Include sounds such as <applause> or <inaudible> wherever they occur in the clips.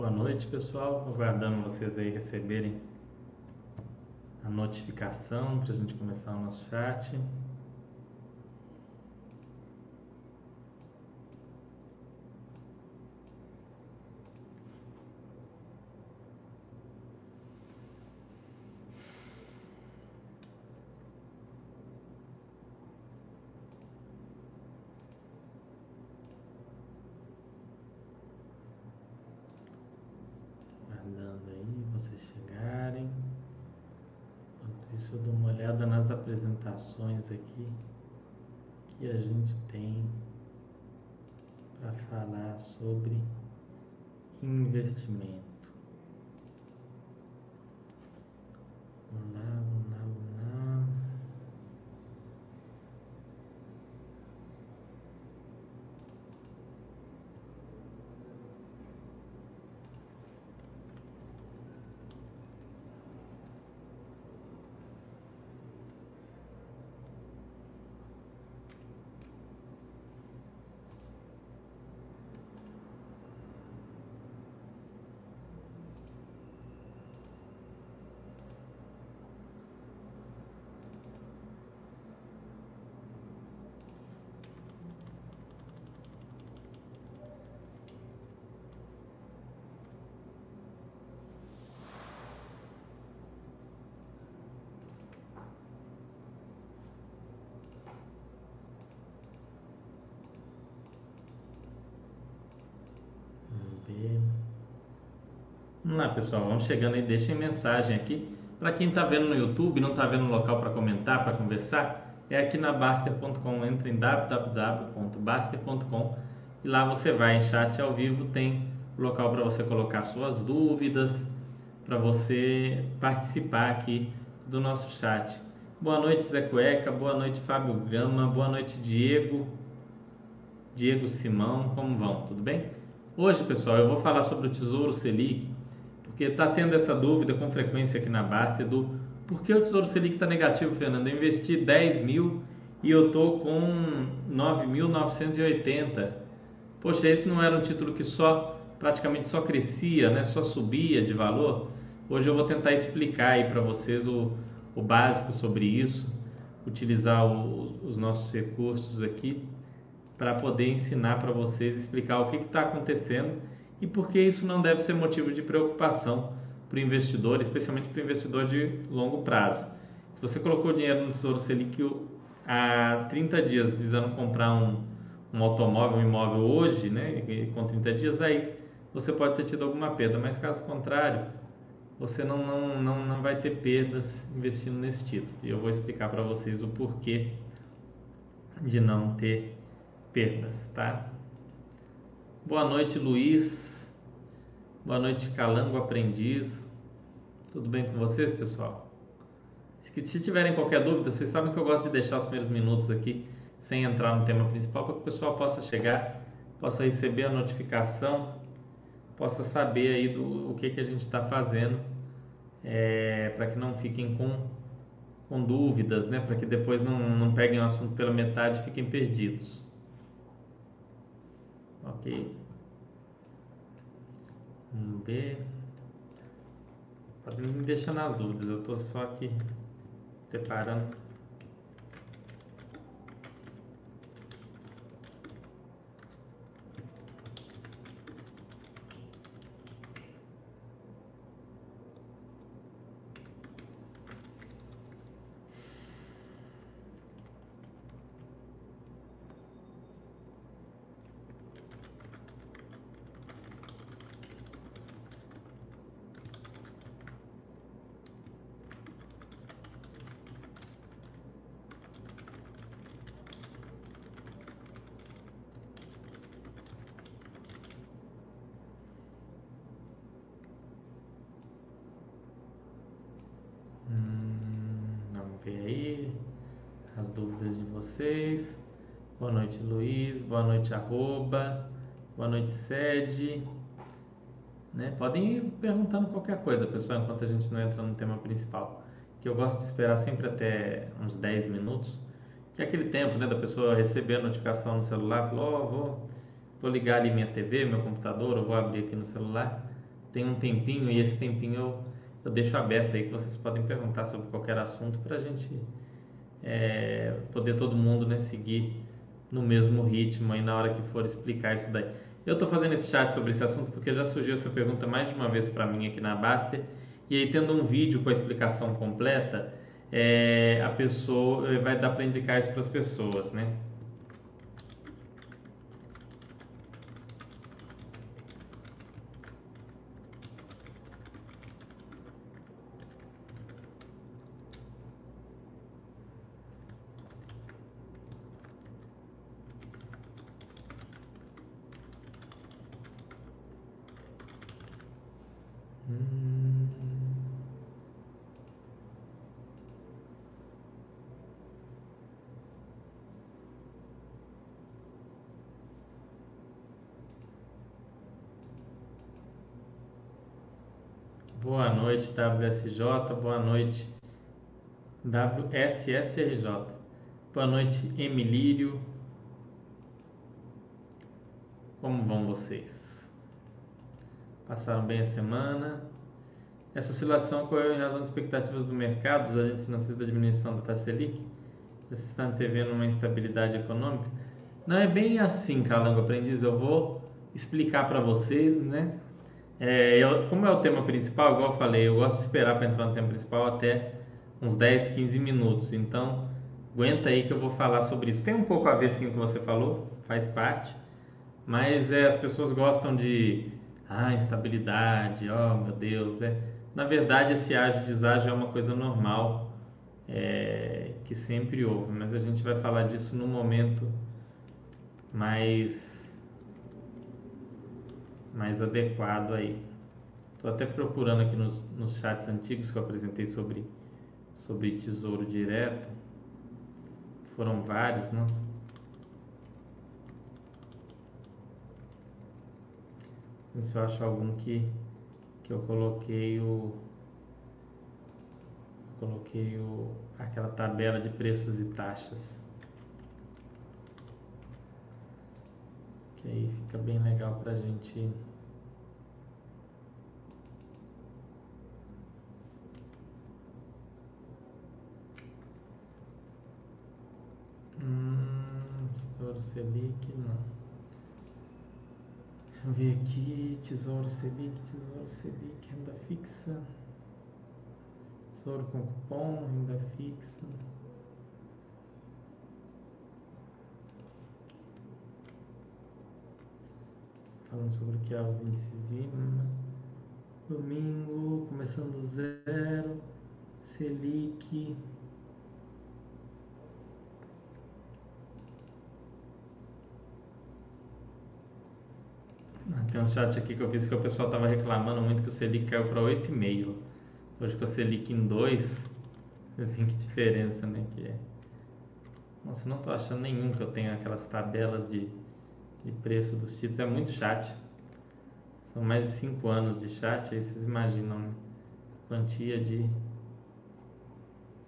Boa noite, pessoal. Aguardando vocês aí receberem a notificação para a gente começar o nosso chat. Aguardando aí vocês chegarem. Enquanto isso, eu dou uma olhada nas apresentações aqui que a gente tem para falar sobre investimento. Vamos lá, vamos lá, vamos lá. Vamos ver. Vamos lá, pessoal. Vamos chegando aí. Deixem mensagem aqui. Para quem está vendo no YouTube, não está vendo um local para comentar, para conversar, é aqui na Baster.com. Entra em www.baster.com e lá você vai em chat ao vivo. Tem local para você colocar suas dúvidas, para você participar aqui do nosso chat. Boa noite, Zé Cueca. Boa noite, Fábio Gama. Boa noite, Diego. Diego Simão. Como vão? Tudo bem? Hoje, pessoal, eu vou falar sobre o Tesouro Selic, porque está tendo essa dúvida com frequência aqui na Basta do por que o Tesouro Selic está negativo, Fernando? Eu investi 10 mil e eu estou com 9.980. Poxa, esse não era um título que só praticamente só crescia, né? só subia de valor? Hoje eu vou tentar explicar aí para vocês o, o básico sobre isso, utilizar o, os nossos recursos aqui para poder ensinar para vocês, explicar o que está acontecendo e por que isso não deve ser motivo de preocupação para o investidor, especialmente para o investidor de longo prazo. Se você colocou dinheiro no Tesouro Selic há 30 dias visando comprar um, um automóvel, um imóvel hoje, né, com 30 dias, aí você pode ter tido alguma perda, mas caso contrário, você não, não, não, não vai ter perdas investindo nesse título. E eu vou explicar para vocês o porquê de não ter perdas, tá? Boa noite, Luiz. Boa noite, Calango Aprendiz. Tudo bem com vocês, pessoal? Se tiverem qualquer dúvida, vocês sabem que eu gosto de deixar os primeiros minutos aqui sem entrar no tema principal para que o pessoal possa chegar, possa receber a notificação, possa saber aí do o que, que a gente está fazendo, é, para que não fiquem com, com dúvidas, né? Para que depois não, não peguem o assunto pela metade e fiquem perdidos. Ok. Ver. Pode me deixar nas dúvidas, eu estou só aqui preparando. ver aí as dúvidas de vocês. Boa noite, Luiz. Boa noite, arroba. Boa noite, sede. Né? Podem ir perguntando qualquer coisa, pessoal, enquanto a gente não entra no tema principal. Que eu gosto de esperar sempre até uns 10 minutos, que é aquele tempo né, da pessoa receber a notificação no celular, falou, oh, vou, vou ligar ali minha TV, meu computador, eu vou abrir aqui no celular, tem um tempinho e esse tempinho eu, eu deixo aberto aí que vocês podem perguntar sobre qualquer assunto para a gente é, poder todo mundo né, seguir no mesmo ritmo aí na hora que for explicar isso daí. Eu estou fazendo esse chat sobre esse assunto porque já surgiu essa pergunta mais de uma vez para mim aqui na Baster e aí tendo um vídeo com a explicação completa, é, a pessoa vai dar para indicar isso para as pessoas, né? Boa noite, WSJ. Boa noite, WSSRJ. Boa noite, Emilírio. Como vão vocês? Passaram bem a semana? Essa oscilação ocorreu em razão das expectativas do mercado, dos agentes financeiros da diminuição da taxa Selic? Você está antevendo uma instabilidade econômica? Não é bem assim, Calango Aprendiz. Eu vou explicar para vocês, né? É, eu, como é o tema principal, igual eu falei, eu gosto de esperar para entrar no tema principal até uns 10, 15 minutos. Então, aguenta aí que eu vou falar sobre isso. Tem um pouco a ver sim com o que você falou, faz parte, mas é, as pessoas gostam de ah, instabilidade, oh meu Deus. É. Na verdade, esse ágio deságio é uma coisa normal é, que sempre houve, mas a gente vai falar disso no momento mais mais adequado aí. Estou até procurando aqui nos, nos chats antigos que eu apresentei sobre, sobre tesouro direto. Foram vários, nossa. Ver se eu acho algum que, que eu coloquei o. Coloquei o, aquela tabela de preços e taxas. Aí fica bem legal pra gente. Hum, Tesouro Selic, não. Deixa eu ver aqui. Tesouro Selic, Tesouro Selic, renda fixa. Tesouro com cupom, renda fixa. Falando sobre o que é os índices IMA. Domingo, começando do zero, Selic. Tem um chat aqui que eu fiz que o pessoal estava reclamando muito que o Selic caiu para 8,5. Hoje com o Selic em 2, vocês veem que diferença né, que é. Nossa, não estou achando nenhum que eu tenha aquelas tabelas de de preço dos títulos é muito chat. São mais de 5 anos de chat, aí vocês imaginam né? quantia de,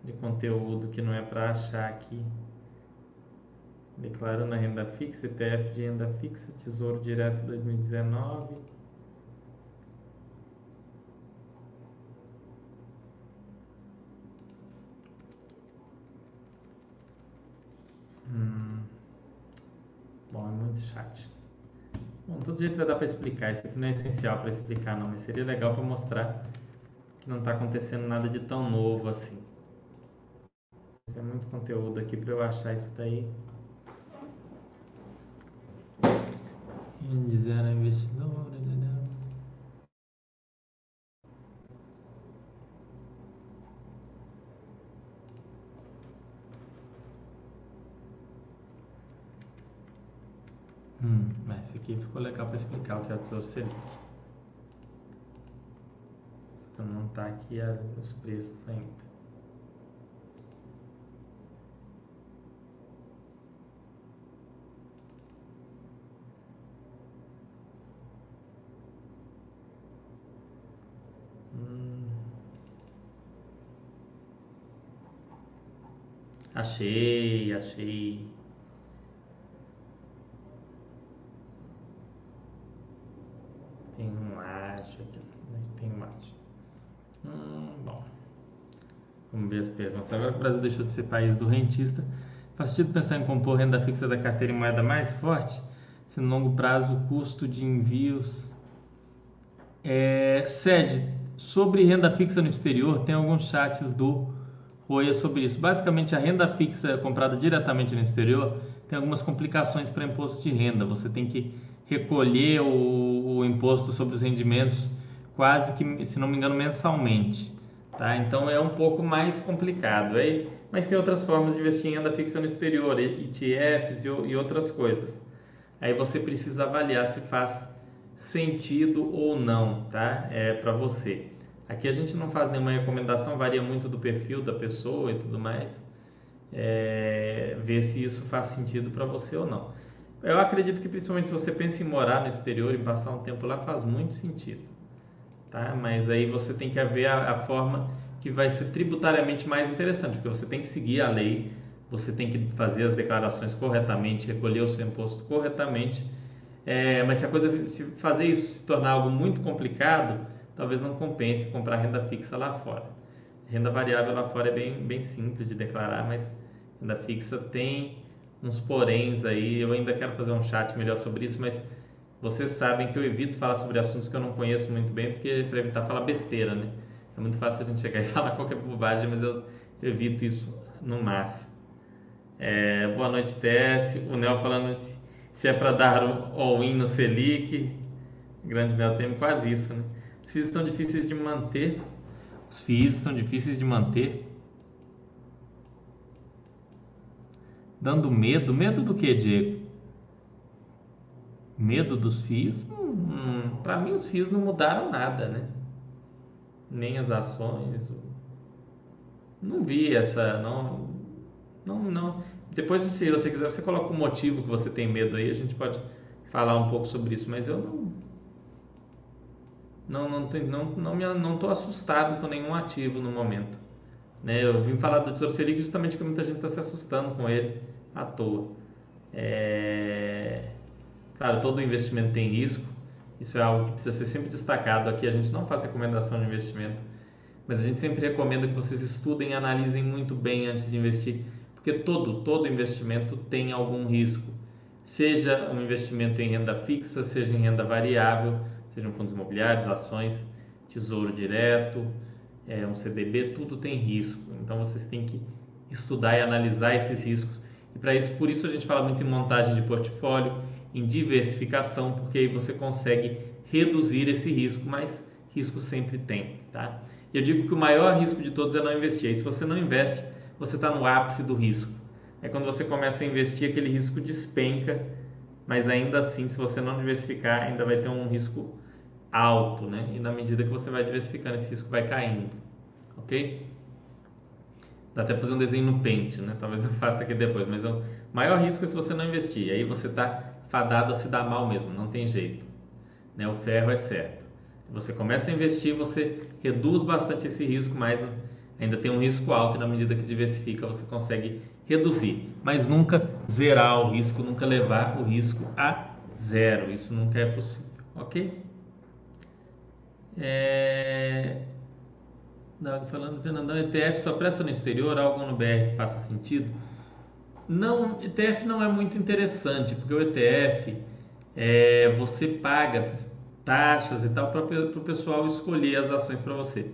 de conteúdo que não é para achar aqui. Declarando a renda fixa, ETF de renda fixa, Tesouro Direto 2019. Hum. Bom, é muito chat. Bom, todo jeito vai dar para explicar. Isso aqui não é essencial para explicar, não, mas seria legal para mostrar que não está acontecendo nada de tão novo assim. Tem muito conteúdo aqui para eu achar isso daí. Índice era investidor, entendeu? Hum, esse aqui ficou legal para explicar o que é o Tesouro Selic. Só não está aqui os preços ainda. Hum. Achei, achei. Tem um acho aqui. Vamos perguntas. Agora que o Brasil deixou de ser país do rentista, faz sentido pensar em compor renda fixa da carteira em moeda mais forte? Se no longo prazo o custo de envios é, sobre renda fixa no exterior, tem alguns chats do Roia sobre isso. Basicamente, a renda fixa comprada diretamente no exterior tem algumas complicações para imposto de renda. Você tem que recolher o, o, imposto sobre os rendimentos quase que, se não me engano, mensalmente. Tá? Então é um pouco mais complicado. Aí, mas tem outras formas de investir em renda fixa no exterior, ETFs e, outras coisas. Aí você precisa avaliar se faz sentido ou não, tá? É para você. Aqui a gente não faz nenhuma recomendação, varia muito do perfil da pessoa e tudo mais. É, ver se isso faz sentido para você ou não. Eu acredito que principalmente se você pensa em morar no exterior e passar um tempo lá, faz muito sentido. Tá? Mas aí você tem que ver a, a forma que vai ser tributariamente mais interessante, porque você tem que seguir a lei, você tem que fazer as declarações corretamente, recolher o seu imposto corretamente. É, mas se a coisa se fazer isso se tornar algo muito complicado, talvez não compense comprar renda fixa lá fora. Renda variável lá fora é bem, bem simples de declarar, mas renda fixa tem uns poréns aí. Eu ainda quero fazer um chat melhor sobre isso, mas vocês sabem que eu evito falar sobre assuntos que eu não conheço muito bem, porque para evitar falar besteira, né? É muito fácil a gente chegar e <laughs> falar qualquer bobagem, mas eu evito isso no máximo. É, boa noite, Tess. O Nel falando se, se é para dar o all-in no Selic. Grande Nel, tem quase isso, né? Os FIIs estão difíceis de manter. Os FIIs estão difíceis de manter. Dando medo. Medo do que, Diego? Medo dos FIIs? Hum, Para mim, os FIIs não mudaram nada, né? Nem as ações. Não vi essa. Não, não, não. Depois, se você quiser, você coloca o motivo que você tem medo aí, a gente pode falar um pouco sobre isso, mas eu não não não não não me não tô assustado com nenhum ativo no momento. Né? Eu vim falar do Tesouro Selic justamente porque muita gente está se assustando com ele à toa. É... Claro, todo investimento tem risco. Isso é algo que precisa ser sempre destacado. Aqui a gente não faz recomendação de investimento, mas a gente sempre recomenda que vocês estudem e analisem muito bem antes de investir, porque todo todo investimento tem algum risco. Seja um investimento em renda fixa, seja em renda variável, sejam fundos imobiliários, ações, tesouro direto, é, um CDB, tudo tem risco. Então vocês têm que estudar e analisar esses riscos. E para isso, por isso a gente fala muito em montagem de portfólio, em diversificação, porque aí você consegue reduzir esse risco, mas risco sempre tem, tá? Eu digo que o maior risco de todos é não investir. E se você não investe, você está no ápice do risco. É quando você começa a investir, aquele risco despenca, mas ainda assim, se você não diversificar, ainda vai ter um risco alto, né? E na medida que você vai diversificando, esse risco vai caindo, ok? Dá até fazer um desenho no pente, né? Talvez eu <laughs> faça aqui depois, mas o maior risco é se você não investir. Aí você está fadado a se dar mal mesmo, não tem jeito. Né? O ferro é certo. Você começa a investir, você reduz bastante esse risco, mas ainda tem um risco alto e na medida que diversifica você consegue reduzir, mas nunca zerar o risco, nunca levar o risco a zero. Isso nunca é possível, ok? É... Falando, Fernandão, ETF só presta no exterior, algo no BR que faça sentido? Não, ETF não é muito interessante, porque o ETF é, você paga taxas e tal para o pessoal escolher as ações para você.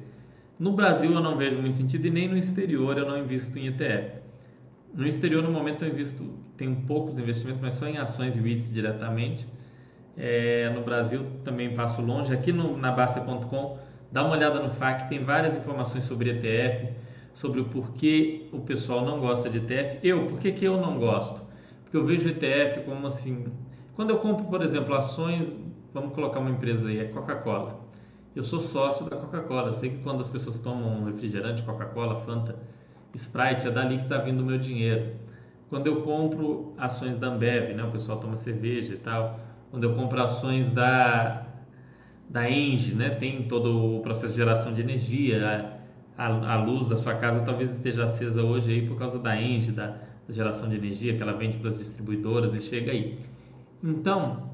No Brasil eu não vejo muito sentido e nem no exterior eu não invisto em ETF. No exterior no momento eu invisto, tenho poucos investimentos, mas só em ações REITs diretamente é, no Brasil também passo longe. Aqui no, na Basta.com, dá uma olhada no FAQ, tem várias informações sobre ETF, sobre o porquê o pessoal não gosta de ETF. Eu, por que, que eu não gosto? Porque eu vejo ETF como assim. Quando eu compro, por exemplo, ações, vamos colocar uma empresa aí, é Coca-Cola. Eu sou sócio da Coca-Cola. Sei que quando as pessoas tomam refrigerante, Coca-Cola, Fanta, Sprite, é dali que está vindo o meu dinheiro. Quando eu compro ações da Ambev, né, o pessoal toma cerveja e tal quando eu compro ações da, da Engie, né, tem todo o processo de geração de energia, a, a, luz da sua casa talvez esteja acesa hoje aí por causa da Engie, da, da geração de energia que ela vende para as distribuidoras e chega aí. Então,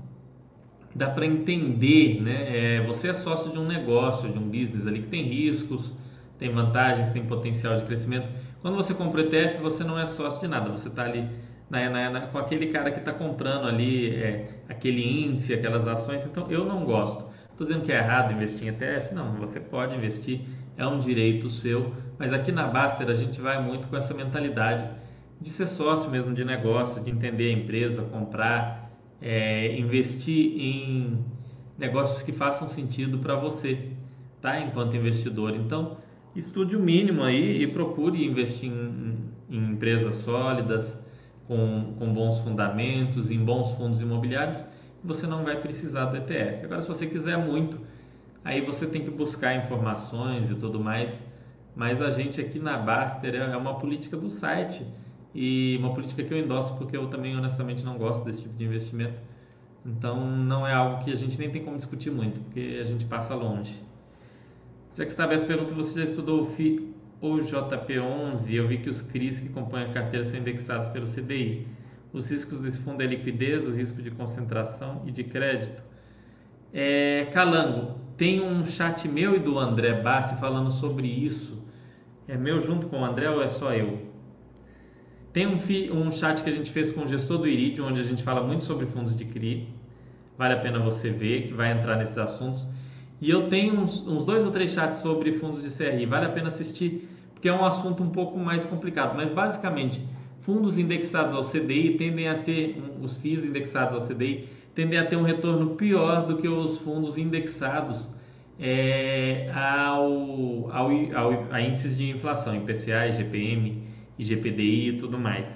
dá para entender, né? É, você é sócio de um negócio, de um business ali que tem riscos, tem vantagens, tem potencial de crescimento. Quando você compra o ETF, você não é sócio de nada, você está ali na, na, na, com aquele cara que está comprando ali é, aquele índice, aquelas ações. Então eu não gosto. Estou dizendo que é errado investir em ETF? Não, você pode investir, é um direito seu. Mas aqui na Baster a gente vai muito com essa mentalidade de ser sócio mesmo de negócio, de entender a empresa, comprar, é, investir em negócios que façam sentido para você, tá? Enquanto investidor. Então, estude o mínimo aí e procure investir em, em empresas sólidas, com, com bons fundamentos, em bons fundos imobiliários, você não vai precisar do ETF. Agora, se você quiser muito, aí você tem que buscar informações e tudo mais. Mas a gente aqui na Baster é uma política do site e uma política que eu endosso porque eu também honestamente não gosto desse tipo de investimento. Então não é algo que a gente nem tem como discutir muito, porque a gente passa longe. Já que está aberto, pergunta: você já estudou o FI ou JP11? Eu vi que os CRIs que compõem a carteira são indexados pelo CDI. Os riscos desse fundo é liquidez, o risco de concentração e de crédito. É, Calango, tem um chat meu e do André Bassi falando sobre isso. É meu junto com o André ou é só eu? Tem um, um chat que a gente fez com o gestor do Iridium, onde a gente fala muito sobre fundos de CRI. Vale a pena você ver, que vai entrar nesses assuntos. E eu tenho uns, uns dois ou três chats sobre fundos de CRI. Vale a pena assistir, porque é um assunto um pouco mais complicado. Mas basicamente, fundos indexados ao CDI tendem a ter, os FIIs indexados ao CDI, tendem a ter um retorno pior do que os fundos indexados é, ao, ao, ao, a índices de inflação, IPCA, IGPM, IGPDI e tudo mais.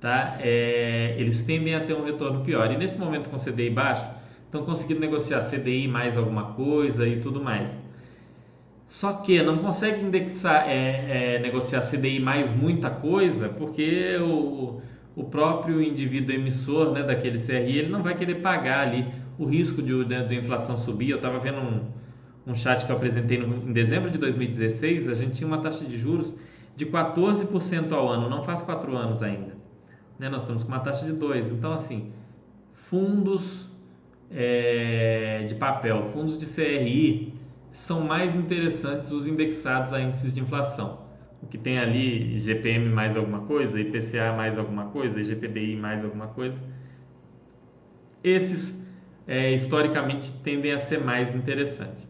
Tá? É, eles tendem a ter um retorno pior. E nesse momento com CDI baixo, estão conseguindo negociar CDI mais alguma coisa e tudo mais. Só que não consegue indexar, é, é, negociar CDI mais muita coisa, porque o, o próprio indivíduo emissor né, daquele CRI ele não vai querer pagar ali o risco de, de, de inflação subir. Eu estava vendo um, um chat que eu apresentei no, em dezembro de 2016, a gente tinha uma taxa de juros de 14% ao ano, não faz 4 anos ainda. Né? Nós estamos com uma taxa de 2%. Então, assim, fundos é, de papel, fundos de CRI, são mais interessantes os indexados a índices de inflação. O que tem ali GPM mais alguma coisa, IPCA mais alguma coisa, IGPDI mais alguma coisa. Esses, é, historicamente, tendem a ser mais interessantes.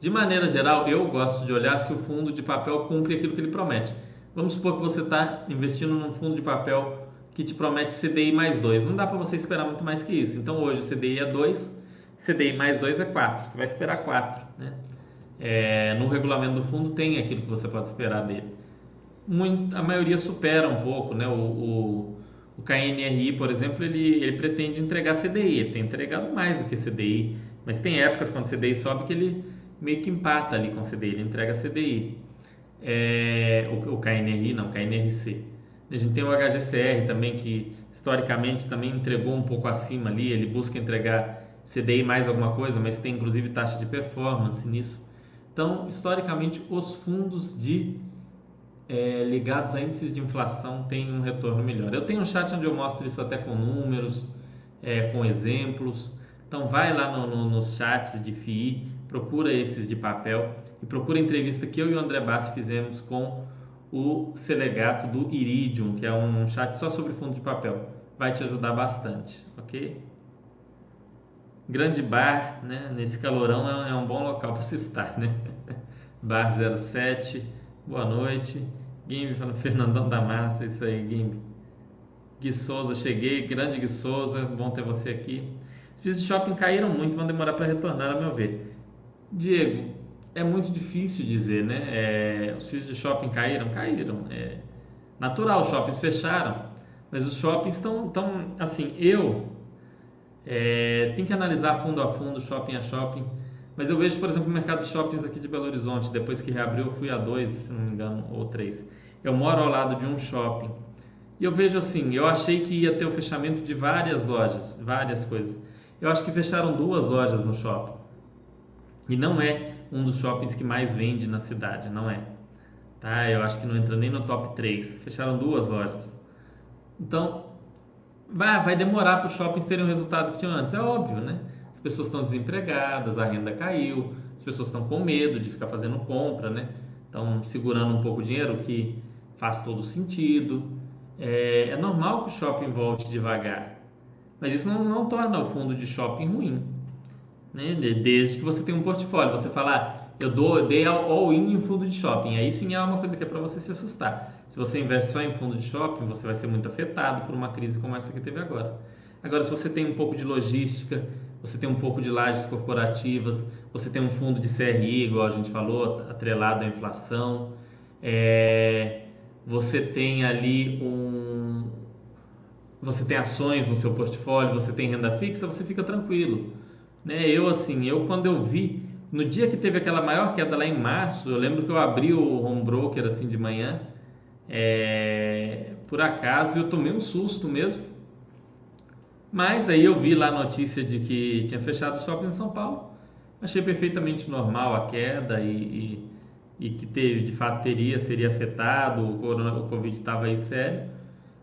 De maneira geral, eu gosto de olhar se o fundo de papel cumpre aquilo que ele promete. Vamos supor que você está investindo num fundo de papel que te promete CDI mais 2. Não dá para você esperar muito mais que isso. Então hoje o CDI é 2, CDI mais 2 é 4. Você vai esperar 4. Né? É, no regulamento do fundo tem aquilo que você pode esperar dele. Muito, a maioria supera um pouco. Né? O, o, o KNRI, por exemplo, ele, ele pretende entregar CDI. Ele tem entregado mais do que CDI. Mas tem épocas quando o CDI sobe que ele meio que empata ali com o CDI, ele entrega CDI. É, o, o KNRI, não, KNRC. A gente tem o HGCR também, que historicamente também entregou um pouco acima ali, ele busca entregar CDI mais alguma coisa, mas tem inclusive taxa de performance nisso. Então, historicamente, os fundos de é, ligados a índices de inflação têm um retorno melhor. Eu tenho um chat onde eu mostro isso até com números, é, com exemplos. Então, vai lá no, no, nos chats de FII, procura esses de papel e procura a entrevista que eu e o André Bassi fizemos com o Selegato do Iridium, que é um chat só sobre fundo de papel. Vai te ajudar bastante, ok? Grande bar, né? Nesse calorão é um bom local para se estar, né? <laughs> Bar 07, boa noite. Gimbi falando Fernandão da Massa, isso aí, Gimbi. Gui Souza, cheguei, grande Gui Souza, bom ter você aqui. Os fees de shopping caíram muito, vão demorar para retornar, a meu ver. Diego, é muito difícil dizer, né? É, os FIIs de shopping caíram? Caíram. É natural, os shoppings fecharam. Mas os shoppings estão assim, eu é, tenho que analisar fundo a fundo, shopping a shopping. Mas eu vejo, por exemplo, o mercado de shoppings aqui de Belo Horizonte. Depois que reabriu, eu fui a dois, se não me engano, ou três. Eu moro ao lado de um shopping. E eu vejo assim, eu achei que ia ter o fechamento de várias lojas, várias coisas. Eu acho que fecharam duas lojas no shopping. E não é um dos shoppings que mais vende na cidade, não é. Tá? Eu acho que não entra nem no top 3. Fecharam duas lojas. Então, vai, vai demorar para os shoppings terem o resultado que tinham antes. É óbvio, né? as pessoas estão desempregadas, a renda caiu, as pessoas estão com medo de ficar fazendo compra, né? Estão segurando um pouco o dinheiro, que faz todo sentido. É, é normal que o shopping volte devagar, mas isso não, não torna o fundo de shopping ruim, né? Desde que você tenha um portfólio, você falar, ah, eu dou, eu dei all-in em fundo de shopping, aí sim é uma coisa que é para você se assustar. Se você investe só em fundo de shopping, você vai ser muito afetado por uma crise como essa que teve agora. Agora, se você tem um pouco de logística, você tem um pouco de lajes corporativas, você tem um fundo de CRI, igual a gente falou, atrelado à inflação, é, você tem ali um. Você tem ações no seu portfólio, você tem renda fixa, você fica tranquilo. Né? Eu, assim, eu quando eu vi, no dia que teve aquela maior queda lá em março, eu lembro que eu abri o home broker assim de manhã, é, por acaso, eu tomei um susto mesmo. Mas aí eu vi lá a notícia de que tinha fechado o shopping em São Paulo. Achei perfeitamente normal a queda e, e, e que teve, de fato teria, seria afetado, o, corona, o Covid estava aí sério.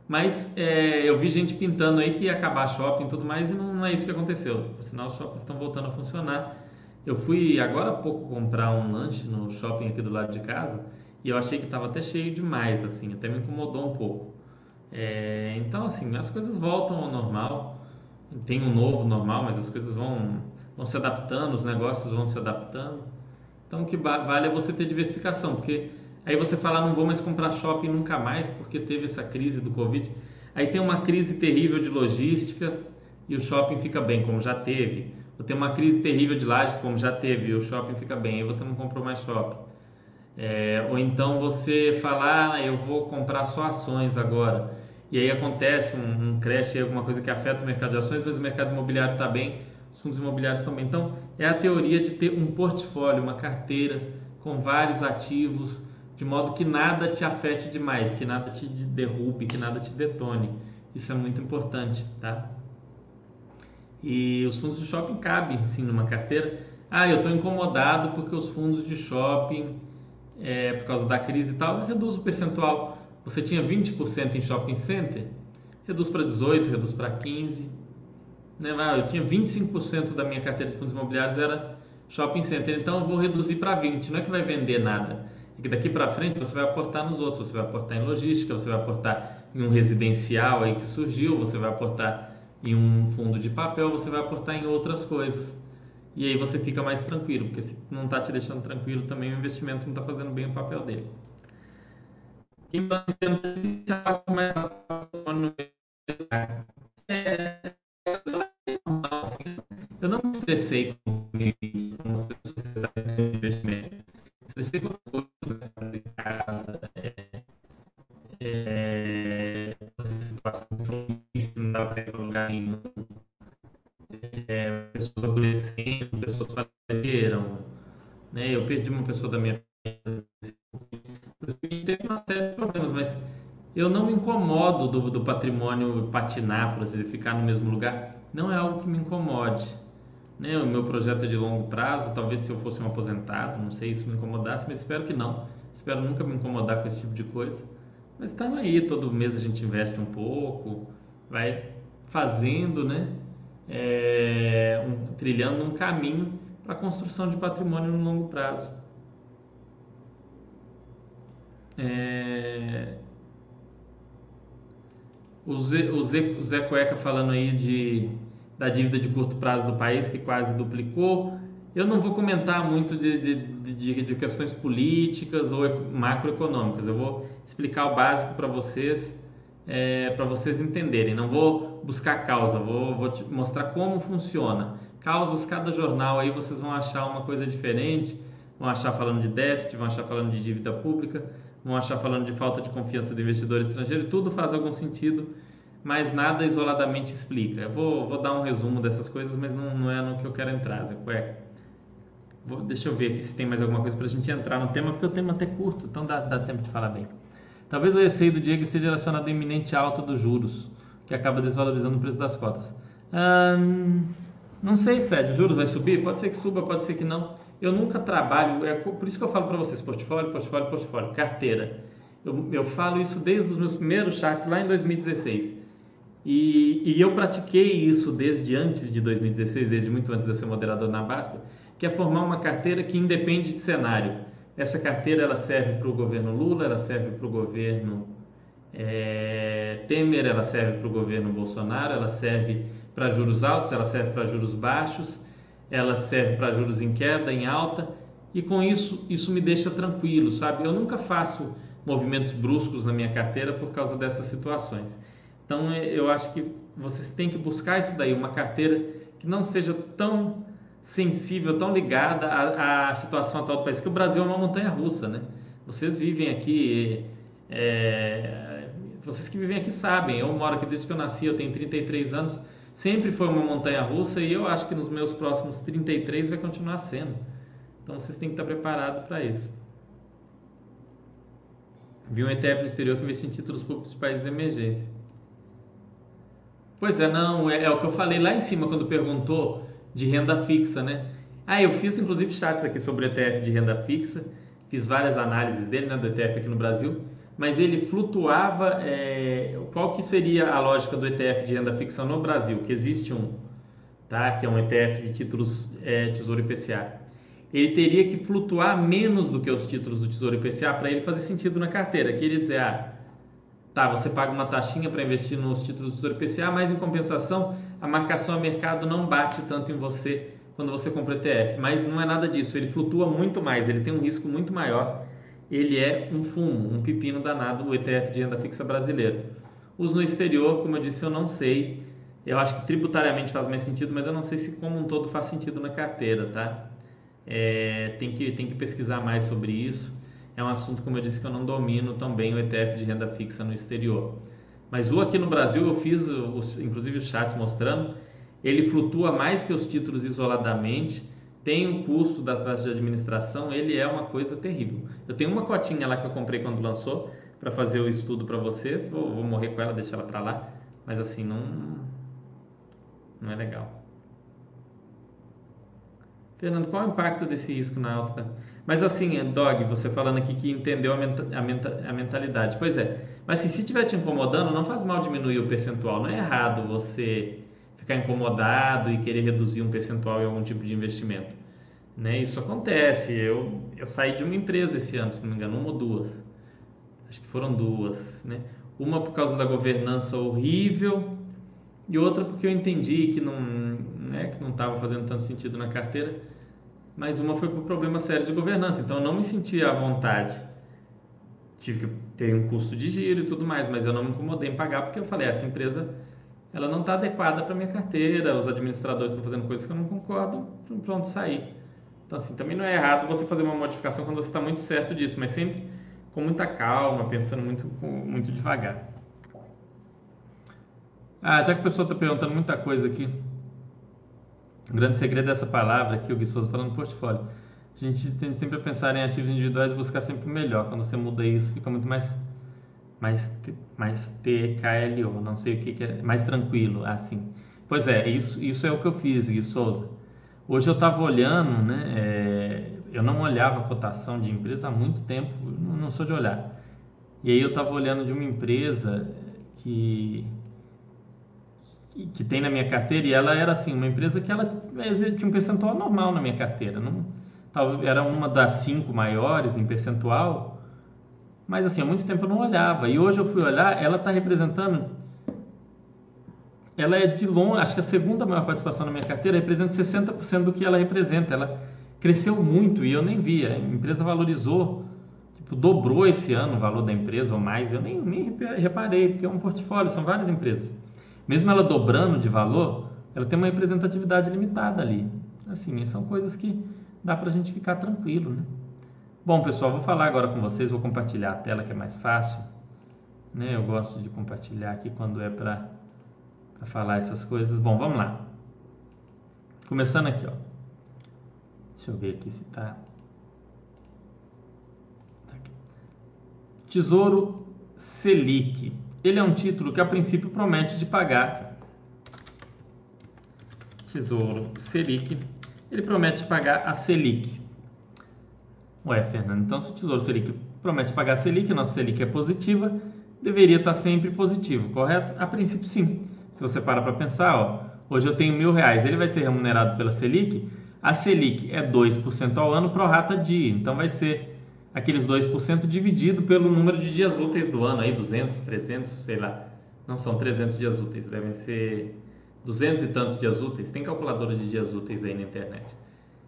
Mas é, eu vi gente pintando aí que ia acabar shopping e tudo mais e não, não é isso que aconteceu. Sinal, os shoppings estão voltando a funcionar. Eu fui agora há pouco comprar um lanche no shopping aqui do lado de casa e eu achei que estava até cheio demais, assim, até me incomodou um pouco. É, então, assim, as coisas voltam ao normal. Tem um novo normal, mas as coisas vão, vão se adaptando, os negócios vão se adaptando. Então, o que vale é você ter diversificação, porque aí você fala, não vou mais comprar shopping nunca mais, porque teve essa crise do Covid. Aí tem uma crise terrível de logística e o shopping fica bem, como já teve. Ou tem uma crise terrível de lajes, como já teve, e o shopping fica bem, aí você não comprou mais shopping. É, ou então você falar, ah, eu vou comprar só ações agora. E aí acontece um, um crash, alguma coisa que afeta o mercado de ações, mas o mercado imobiliário está bem, os fundos imobiliários também. Então, é a teoria de ter um portfólio, uma carteira com vários ativos, de modo que nada te afete demais, que nada te derrube, que nada te detone. Isso é muito importante, tá? E os fundos de shopping cabem sim numa carteira. Ah, eu estou incomodado porque os fundos de shopping é, por causa da crise e tal, reduz o percentual. Você tinha 20% em shopping center, reduz para 18%, reduz para 15%. Né? Eu tinha 25% da minha carteira de fundos imobiliários era shopping center, então eu vou reduzir para 20%. Não é que vai vender nada, é que daqui para frente você vai aportar nos outros, você vai aportar em logística, você vai aportar em um residencial aí que surgiu, você vai aportar em um fundo de papel, você vai aportar em outras coisas e aí você fica mais tranquilo, porque se não está te deixando tranquilo também o investimento não está fazendo bem o papel dele. eu não me estressei com as pessoas que investimento. Estressei com as coisas de casa, é, é, situações que não dá para ir para lugar nenhum é, pessoas adoecendo, pessoas faleceram, né? Eu perdi uma pessoa da minha família. Teve uma série de problemas, mas eu não me incomodo do, do patrimônio patinar, por assim ficar no mesmo lugar. Não é algo que me incomode. Né? O meu projeto é de longo prazo, talvez se eu fosse um aposentado, não sei se me incomodasse, mas espero que não. Espero nunca me incomodar com esse tipo de coisa. Mas está aí, todo mês a gente investe um pouco, vai fazendo, né? É, um, trilhando um caminho para a construção de patrimônio no longo prazo. É, o, Zé, o, Zé, o Zé Cueca falando aí de, da dívida de curto prazo do país que quase duplicou. Eu não vou comentar muito de, de, de, de questões políticas ou macroeconômicas. Eu vou explicar o básico para vocês, é, para vocês entenderem. Não vou buscar causa, vou, vou te mostrar como funciona. Causas, cada jornal aí vocês vão achar uma coisa diferente, vão achar falando de déficit, vão achar falando de dívida pública, vão achar falando de falta de confiança do investidor estrangeiro, tudo faz algum sentido, mas nada isoladamente explica. Eu vou, vou dar um resumo dessas coisas, mas não, não é no que eu quero entrar, Zé Cueca. Vou, deixa eu ver aqui se tem mais alguma coisa para a gente entrar no tema, porque o tema é até curto, então dá, dá tempo de falar bem. Talvez o receio do Diego esteja relacionado à iminente alta dos juros que acaba desvalorizando o preço das cotas. Hum, não sei, Sérgio, juros vai subir? Pode ser que suba, pode ser que não. Eu nunca trabalho, é por isso que eu falo para vocês, portfólio, portfólio, portfólio, carteira. Eu, eu falo isso desde os meus primeiros charts lá em 2016. E, e, eu pratiquei isso desde antes de 2016, desde muito antes de eu ser moderador na Basta, que é formar uma carteira que independe de cenário. Essa carteira ela serve para o governo Lula, ela serve para o governo é, Temer, ela serve para o governo Bolsonaro, ela serve para juros altos, ela serve para juros baixos, ela serve para juros em queda, em alta, e com isso, isso me deixa tranquilo, sabe? Eu nunca faço movimentos bruscos na minha carteira por causa dessas situações. Então, é, eu acho que vocês têm que buscar isso daí, uma carteira que não seja tão sensível, tão ligada à, à situação atual do país, que o Brasil é uma montanha russa, né? Vocês vivem aqui, é, vocês que vivem aqui sabem, eu moro aqui desde que eu nasci, eu tenho 33 anos, sempre foi uma montanha russa e eu acho que nos meus próximos 33 vai continuar sendo. Então vocês têm que estar preparados para isso. Vi um ETF no exterior que investiu em títulos públicos de países emergentes. Pois é, não, é, é, o que eu falei lá em cima quando perguntou de renda fixa, né? Ah, eu fiz inclusive chats aqui sobre o ETF de renda fixa, fiz várias análises dele, né, do ETF aqui no Brasil, mas ele flutuava. É, qual que seria a lógica do ETF de renda fixa no Brasil? Que existe um, tá? Que é um ETF de títulos é, Tesouro IPCA. Ele teria que flutuar menos do que os títulos do Tesouro IPCA para ele fazer sentido na carteira. Queria dizer, ah, tá, você paga uma taxinha para investir nos títulos do Tesouro IPCA, mas em compensação a marcação a mercado não bate tanto em você quando você compra ETF. Mas não é nada disso, ele flutua muito mais, ele tem um risco muito maior. Ele é um fumo, um pepino danado, o ETF de renda fixa brasileiro. Os no exterior, como eu disse, eu não sei. Eu acho que tributariamente faz mais sentido, mas eu não sei se como um todo faz sentido na carteira, tá? É, tem, que, tem que pesquisar mais sobre isso é um assunto, como eu disse, que eu não domino tão bem o ETF de renda fixa no exterior. Mas o aqui no Brasil eu fiz, os, inclusive os chats mostrando, ele flutua mais que os títulos isoladamente, tem um custo da taxa de administração, ele é uma coisa terrível. Eu tenho uma cotinha lá que eu comprei quando lançou para fazer o estudo para vocês, vou, vou, morrer com ela, deixar ela para lá, mas assim não não é legal. Fernando, qual é o impacto desse risco na alta? Mas assim, Dog, você falando aqui que entendeu a, menta, a, menta, a mentalidade. Pois é. Mas assim, se estiver te incomodando, não faz mal diminuir o percentual. Não é errado você ficar incomodado e querer reduzir um percentual em algum tipo de investimento. Né? Isso acontece. Eu, eu saí de uma empresa esse ano, se não me engano, uma ou duas. Acho que foram duas. Né? Uma por causa da governança horrível e outra porque eu entendi que não né, que não estava fazendo tanto sentido na carteira mas uma foi por problemas sérios de governança. Então eu não me sentia à vontade. Tive que ter um custo de giro e tudo mais, mas eu não me incomodei em pagar porque eu falei, essa empresa ela não está adequada para minha carteira, os administradores estão fazendo coisas que eu não concordo, pronto, sair. Então assim, também não é errado você fazer uma modificação quando você está muito certo disso, mas sempre com muita calma, pensando muito, muito devagar. Ah, já que o pessoal está perguntando muita coisa aqui, o grande segredo dessa palavra aqui, o Gui Souza falando portfólio. A gente tende sempre a pensar em ativos individuais e buscar sempre o melhor. Quando você muda isso, fica muito mais mais mais TKLO, não sei o que, que é, mais tranquilo, assim. Pois é, isso isso é o que eu fiz, Gui Souza. Hoje eu estava olhando, né? É, eu não olhava a cotação de empresa há muito tempo, não sou de olhar. E aí eu estava olhando de uma empresa que que tem na minha carteira e ela era assim uma empresa que ela tinha um percentual normal na minha carteira não era uma das cinco maiores em percentual mas assim há muito tempo eu não olhava e hoje eu fui olhar ela está representando ela é de longe acho que a segunda maior participação na minha carteira representa 60% do que ela representa ela cresceu muito e eu nem via a empresa valorizou tipo dobrou esse ano o valor da empresa ou mais eu nem, nem reparei porque é um portfólio são várias empresas mesmo ela dobrando de valor, ela tem uma representatividade limitada ali. Assim, são coisas que dá para a gente ficar tranquilo, né? Bom, pessoal, vou falar agora com vocês, vou compartilhar a tela que é mais fácil. Né? Eu gosto de compartilhar aqui quando é para falar essas coisas. Bom, vamos lá. Começando aqui, ó. Deixa eu ver aqui se tá. tá Tesouro Selic ele é um título que a princípio promete de pagar Tesouro Selic, ele promete pagar a Selic. Ué, Fernando, então se o Tesouro Selic promete pagar a Selic, nossa Selic é positiva, deveria estar sempre positivo, correto? A princípio sim, Se você para para pensar, ó, hoje eu tenho mil reais, ele vai ser remunerado pela Selic. A Selic é 2% ao ano pro rata dia, então vai ser aqueles 2% dividido pelo número de dias úteis do ano, aí 200, 300, sei lá. Não são 300 dias úteis, devem ser 200 e tantos dias úteis. Tem calculadora de dias úteis aí na internet.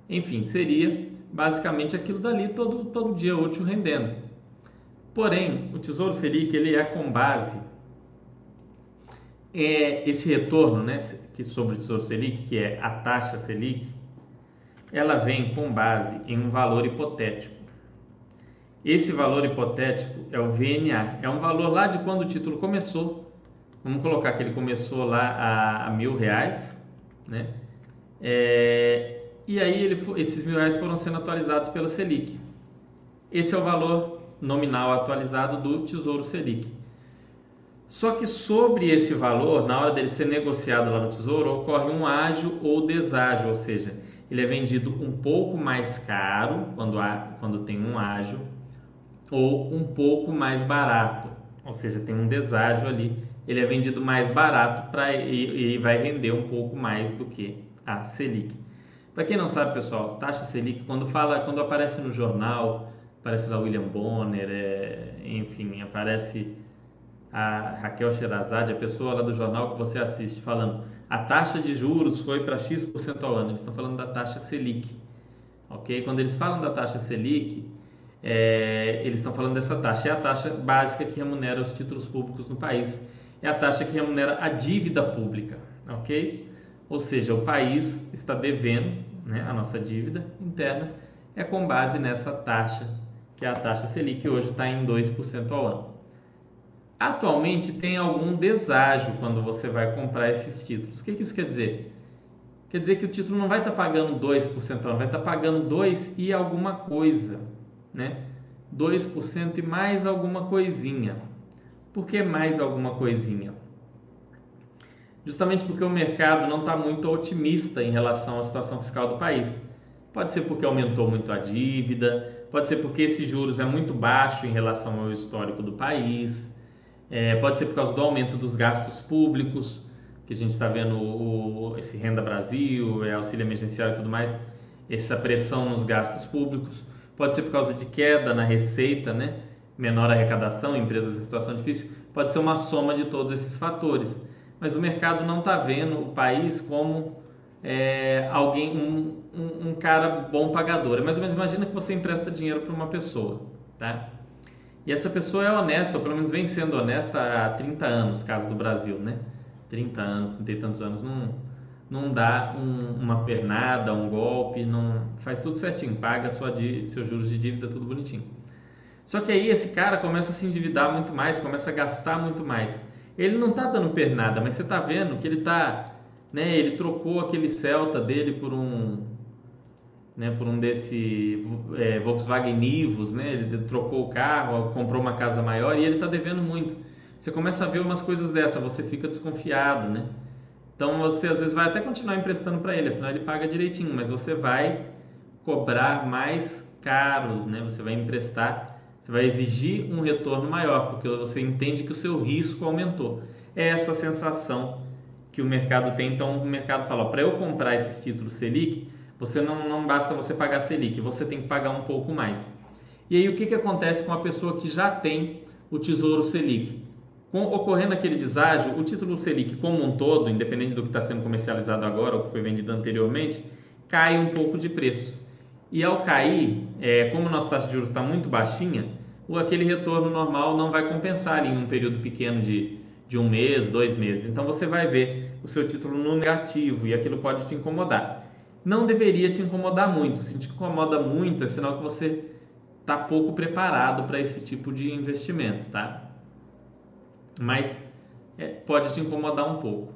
Enfim, seria basicamente aquilo dali todo, todo dia útil rendendo. Porém, o Tesouro Selic ele é com base é esse retorno, né, que sobre o Tesouro Selic, que é a taxa Selic, ela vem com base em um valor hipotético. Esse valor hipotético é o VNA, é um valor lá de quando o título começou. Vamos colocar que ele começou lá a, a mil reais, né? É, e aí ele, esses mil reais foram sendo atualizados pela Selic. Esse é o valor nominal atualizado do Tesouro Selic. Só que sobre esse valor, na hora dele ser negociado lá no Tesouro, ocorre um ágio ou deságio, ou seja, ele é vendido um pouco mais caro quando, há, quando tem um ágio ou um pouco mais barato, ou seja, tem um deságio ali, ele é vendido mais barato pra, e, e vai render um pouco mais do que a Selic. Para quem não sabe, pessoal, taxa Selic, quando fala, quando aparece no jornal, aparece lá William Bonner, é, enfim, aparece a Raquel Sherazade, a pessoa lá do jornal que você assiste, falando a taxa de juros foi para X% ao ano. Eles estão falando da taxa Selic. Ok? Quando eles falam da taxa Selic, é, eles estão falando dessa taxa. É a taxa básica que remunera os títulos públicos no país. É a taxa que remunera a dívida pública. Ok? Ou seja, o país está devendo né, a nossa dívida interna. É com base nessa taxa, que é a taxa Selic, que hoje está em 2% ao ano. Atualmente tem algum deságio quando você vai comprar esses títulos. O que, que isso quer dizer? Quer dizer que o título não vai estar tá pagando 2% ao ano, vai estar tá pagando 2 e alguma coisa, né? 2% e mais alguma coisinha. Por que mais alguma coisinha? Justamente porque o mercado não está muito otimista em relação à situação fiscal do país. Pode ser porque aumentou muito a dívida, pode ser porque esse juros é muito baixo em relação ao histórico do país, é, pode ser por causa do aumento dos gastos públicos, que a gente está vendo o, esse Renda Brasil, é, auxílio emergencial e tudo mais, essa pressão nos gastos públicos. Pode ser por causa de queda na receita, né? menor arrecadação, empresas em situação difícil. Pode ser uma soma de todos esses fatores. Mas o mercado não está vendo o país como é, alguém, um, um, um, cara bom pagador. É mais ou menos, imagina que você empresta dinheiro para uma pessoa, tá? E essa pessoa é honesta, ou pelo menos vem sendo honesta há 30 anos, caso do Brasil, né? 30 anos, 30 e tantos anos, não, não dá um, uma pernada, um golpe, não faz tudo certinho, paga sua, seus juros de dívida, tudo bonitinho. Só que aí esse cara começa a se endividar muito mais, começa a gastar muito mais. Ele não está dando pernada, mas você está vendo que ele está, né? Ele trocou aquele Celta dele por um né, por um desse é, Volkswagen Nivus, né, ele trocou o carro, comprou uma casa maior e ele está devendo muito. Você começa a ver umas coisas dessa, você fica desconfiado, né? Então você às vezes vai até continuar emprestando para ele, afinal ele paga direitinho, mas você vai cobrar mais caro, né? Você vai emprestar, você vai exigir um retorno maior, porque você entende que o seu risco aumentou. É essa sensação que o mercado tem. Então o mercado fala, para eu comprar esses títulos Selic, você não, não basta você pagar Selic, você tem que pagar um pouco mais. E aí o que, que acontece com a pessoa que já tem o Tesouro Selic? Com, ocorrendo aquele deságio, o título Selic como um todo, independente do que está sendo comercializado agora ou que foi vendido anteriormente, cai um pouco de preço. E ao cair, é, como nossa taxa de juros está muito baixinha, o, aquele retorno normal não vai compensar em um período pequeno de, de um mês, dois meses. Então você vai ver o seu título no negativo e aquilo pode te incomodar não deveria te incomodar muito. Se te incomoda muito, é sinal que você está pouco preparado para esse tipo de investimento, tá? Mas é, pode te incomodar um pouco.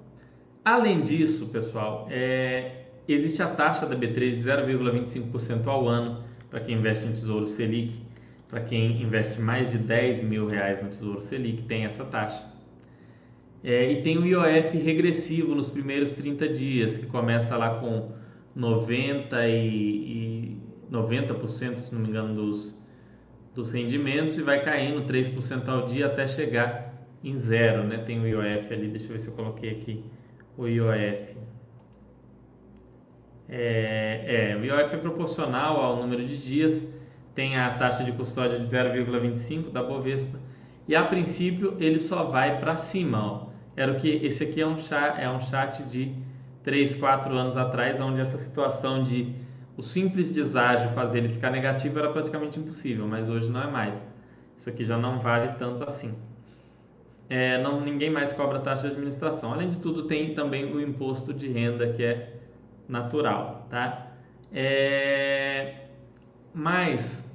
Além disso, pessoal, é, existe a taxa da B3 de 0,25% ao ano para quem investe em Tesouro Selic. Para quem investe mais de 10 mil reais no Tesouro Selic, tem essa taxa. É, e tem o IOF regressivo nos primeiros 30 dias, que começa lá com 90 e, e 90%, se não me engano, dos, dos rendimentos e vai caindo 3% ao dia até chegar em zero, né? Tem o IOF ali, deixa eu ver se eu coloquei aqui o IOF. É, é, o IOF é proporcional ao número de dias, tem a taxa de custódia de 0,25 da Bovespa e a princípio ele só vai para cima. Ó. Era o que esse aqui é um chat, é um chat de 3, 4 anos atrás, onde essa situação de o simples deságio fazer ele ficar negativo era praticamente impossível, mas hoje não é mais. Isso aqui já não vale tanto assim. É, não, ninguém mais cobra taxa de administração. Além de tudo, tem também o imposto de renda que é natural, tá? É, mas,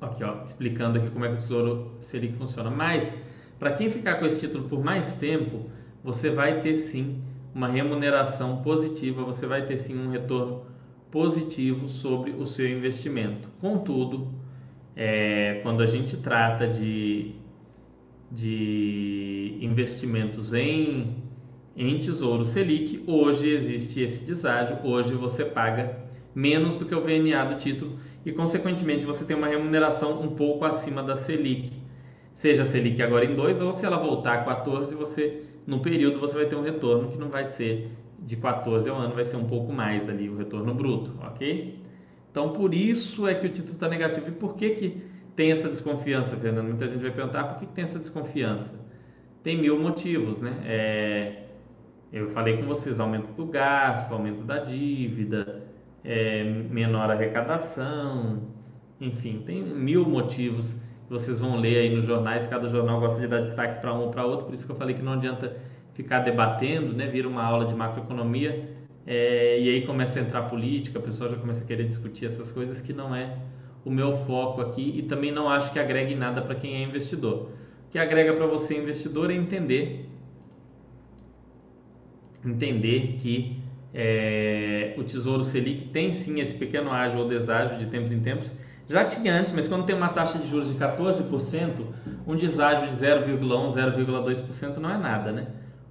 aqui ó, explicando aqui como é que o Tesouro Selic funciona. Mas, para quem ficar com esse título por mais tempo, você vai ter sim uma remuneração positiva, você vai ter sim um retorno positivo sobre o seu investimento. Contudo, é, quando a gente trata de, de investimentos em, em Tesouro Selic, hoje existe esse deságio, hoje você paga menos do que o VNA do título e, consequentemente, você tem uma remuneração um pouco acima da Selic. Seja a Selic agora em 2 ou se ela voltar a 14, você no período você vai ter um retorno que não vai ser de 14 ao ano, vai ser um pouco mais ali o retorno bruto, ok? Então por isso é que o título está negativo. E por que, que tem essa desconfiança, Fernando? Muita gente vai perguntar por que, que tem essa desconfiança. Tem mil motivos, né? É, eu falei com vocês, aumento do gasto, aumento da dívida, é, menor arrecadação, enfim, tem mil motivos vocês vão ler aí nos jornais, cada jornal gosta de dar destaque para um ou para outro, por isso que eu falei que não adianta ficar debatendo, né? Vira uma aula de macroeconomia é, e aí começa a entrar política, a pessoa já começa a querer discutir essas coisas que não é o meu foco aqui e também não acho que agregue nada para quem é investidor. O que agrega para você investidor é entender entender que é, o Tesouro Selic tem sim esse pequeno ágio ou deságio de tempos em tempos já tinha antes, mas quando tem uma taxa de juros de 14%, um deságio de 0,1, 0,2% não é nada, né?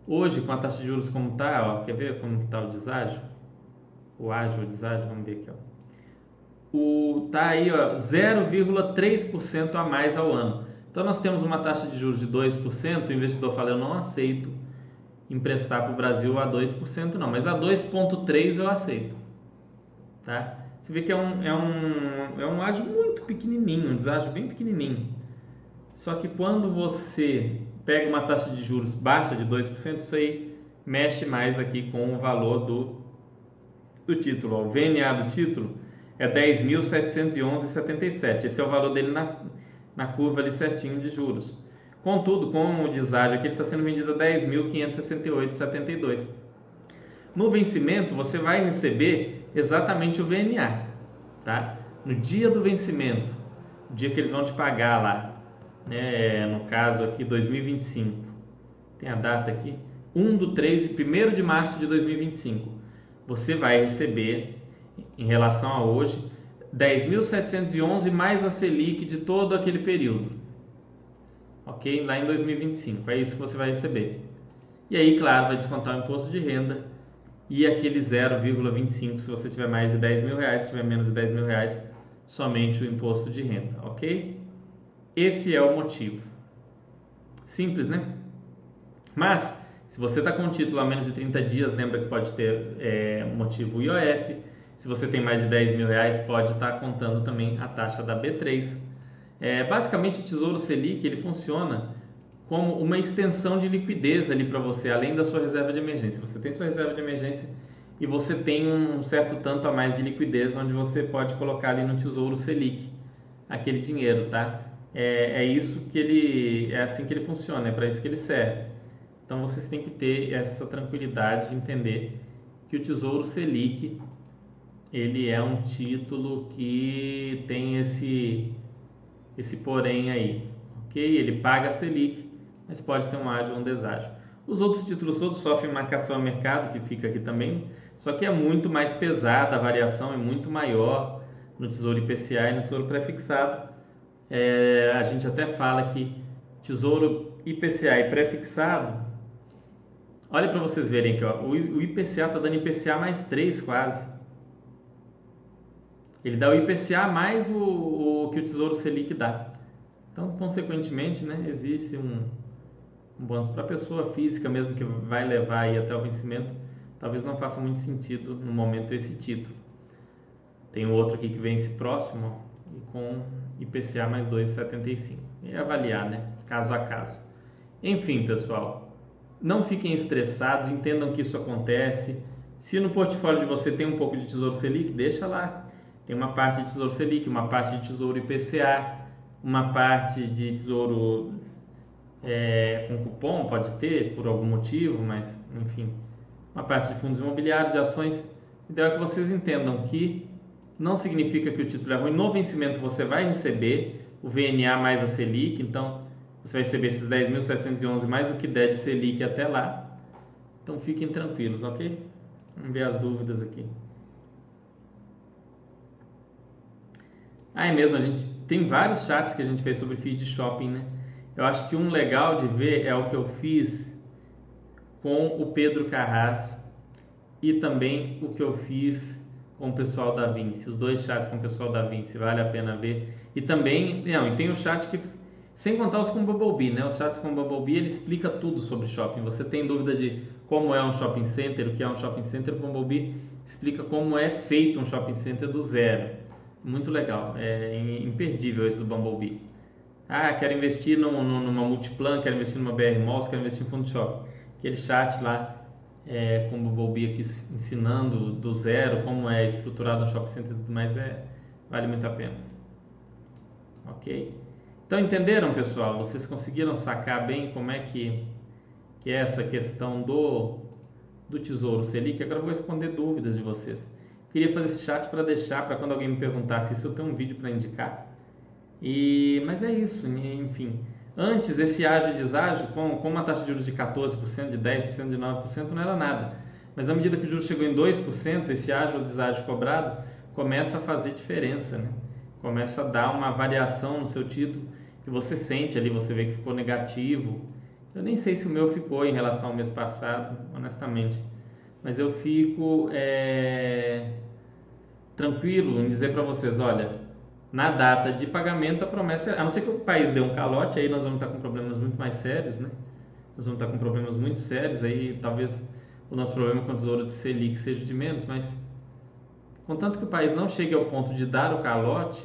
Hoje, com a taxa de juros como está, quer ver como está o deságio? O ágio, o deságio, vamos ver aqui, ó. O, tá aí, ó, 0,3% a mais ao ano. Então, nós temos uma taxa de juros de 2%, o investidor fala, eu não aceito emprestar para o Brasil a 2%, não, mas a 2,3% eu aceito, tá? Você vê que é um, é um, é um ágio muito pequenininho, um deságio bem pequenininho. Só que quando você pega uma taxa de juros baixa de 2%, isso aí mexe mais aqui com o valor do, do título. O VNA do título é 10.711,77. Esse é o valor dele na, na curva ali certinho de juros. Contudo, com o deságio aqui, ele está sendo vendido a 10.568,72. No vencimento, você vai receber exatamente o VNA, tá? No dia do vencimento, dia que eles vão te pagar lá, né, no caso aqui 2025, tem a data aqui, 1 do 3 de 1 de março de 2025, você vai receber, em relação a hoje, 10.711 mais a Selic de todo aquele período. Ok? Lá em 2025. É isso que você vai receber. E aí, claro, vai descontar o imposto de renda e aquele 0,25 se você tiver mais de 10 mil reais, se tiver menos de 10 mil reais, somente o imposto de renda, ok? Esse é o motivo. Simples, né? Mas, se você está com o título há menos de 30 dias, lembra que pode ter é, motivo IOF. Se você tem mais de 10 mil reais, pode estar tá contando também a taxa da B3. É, basicamente, o Tesouro Selic ele funciona como uma extensão de liquidez ali para você, além da sua reserva de emergência. Você tem sua reserva de emergência e você tem um certo tanto a mais de liquidez onde você pode colocar ali no Tesouro Selic aquele dinheiro, tá? É, é isso que ele, é assim que ele funciona, é para isso que ele serve. Então vocês têm que ter essa tranquilidade de entender que o Tesouro Selic ele é um título que tem esse esse porém aí, ok? Ele paga a Selic, mas pode ter um ágio ou um deságio. Os outros títulos todos sofrem marcação a mercado, que fica aqui também, só que é muito mais pesada, a variação é muito maior no Tesouro IPCA e no Tesouro Prefixado. É, a gente até fala que Tesouro IPCA e Prefixado, olha para vocês verem aqui, ó, o, IPCA está dando IPCA mais 3 quase. Ele dá o IPCA mais o, o que o Tesouro Selic dá. Então, consequentemente, né, existe um, um bônus para a pessoa física mesmo que vai levar aí até o vencimento, talvez não faça muito sentido no momento esse título. Tem outro aqui que vence próximo e com IPCA mais 2,75. E avaliar, né? Caso a caso. Enfim, pessoal, não fiquem estressados, entendam que isso acontece. Se no portfólio de você tem um pouco de Tesouro Selic, deixa lá. Tem uma parte de Tesouro Selic, uma parte de Tesouro IPCA, uma parte de Tesouro é, com cupom, pode ter por algum motivo, mas enfim, uma parte de fundos imobiliários, de ações. Então é que vocês entendam que não significa que o título é ruim. No vencimento você vai receber o VNA mais a Selic, então você vai receber esses 10.711 mais o que der de Selic até lá. Então fiquem tranquilos, ok? Vamos ver as dúvidas aqui. Ah, é mesmo, a gente tem vários chats que a gente fez sobre feed shopping, né? Eu acho que um legal de ver é o que eu fiz com o Pedro Carras e também o que eu fiz com o pessoal da Vinci, os dois chats com o pessoal da Vinci, vale a pena ver. E também, não, e tem o chat que sem contar os com o Bumblebee, né? Os chats com o Bumblebee, ele explica tudo sobre shopping. Você tem dúvida de como é um shopping center, o que é um shopping center, o Bumblebee explica como é feito um shopping center do zero. Muito legal, é imperdível esse do Bumblebee. Ah, quero investir num, numa multiplan, quero investir numa BR Malls, quero investir em fundo de shopping. Aquele chat lá é, com o Bumblebee aqui ensinando do zero como é estruturado um shopping center e tudo mais, é, vale muito a pena. Ok? Então entenderam, pessoal? Vocês conseguiram sacar bem como é que, que é essa questão do, do Tesouro Selic? Agora eu vou responder dúvidas de vocês. Queria fazer esse chat para deixar para quando alguém me perguntasse se eu tenho um vídeo para indicar. E, mas é isso, enfim. Antes, esse ágio e deságio, com, com uma taxa de juros de 14%, de 10%, de 9%, não era nada. Mas à medida que o juros chegou em 2%, esse ágio ou deságio cobrado começa a fazer diferença, né? Começa a dar uma variação no seu título que você sente ali, você vê que ficou negativo. Eu nem sei se o meu ficou em relação ao mês passado, honestamente. Mas eu fico é, tranquilo em dizer para vocês, olha, na data de pagamento a promessa, a não ser que o país dê um calote, aí nós vamos estar com problemas muito mais sérios, né? Nós vamos estar com problemas muito sérios, aí talvez o nosso problema com o tesouro de Selic seja de menos, mas contanto que o país não chegue ao ponto de dar o calote,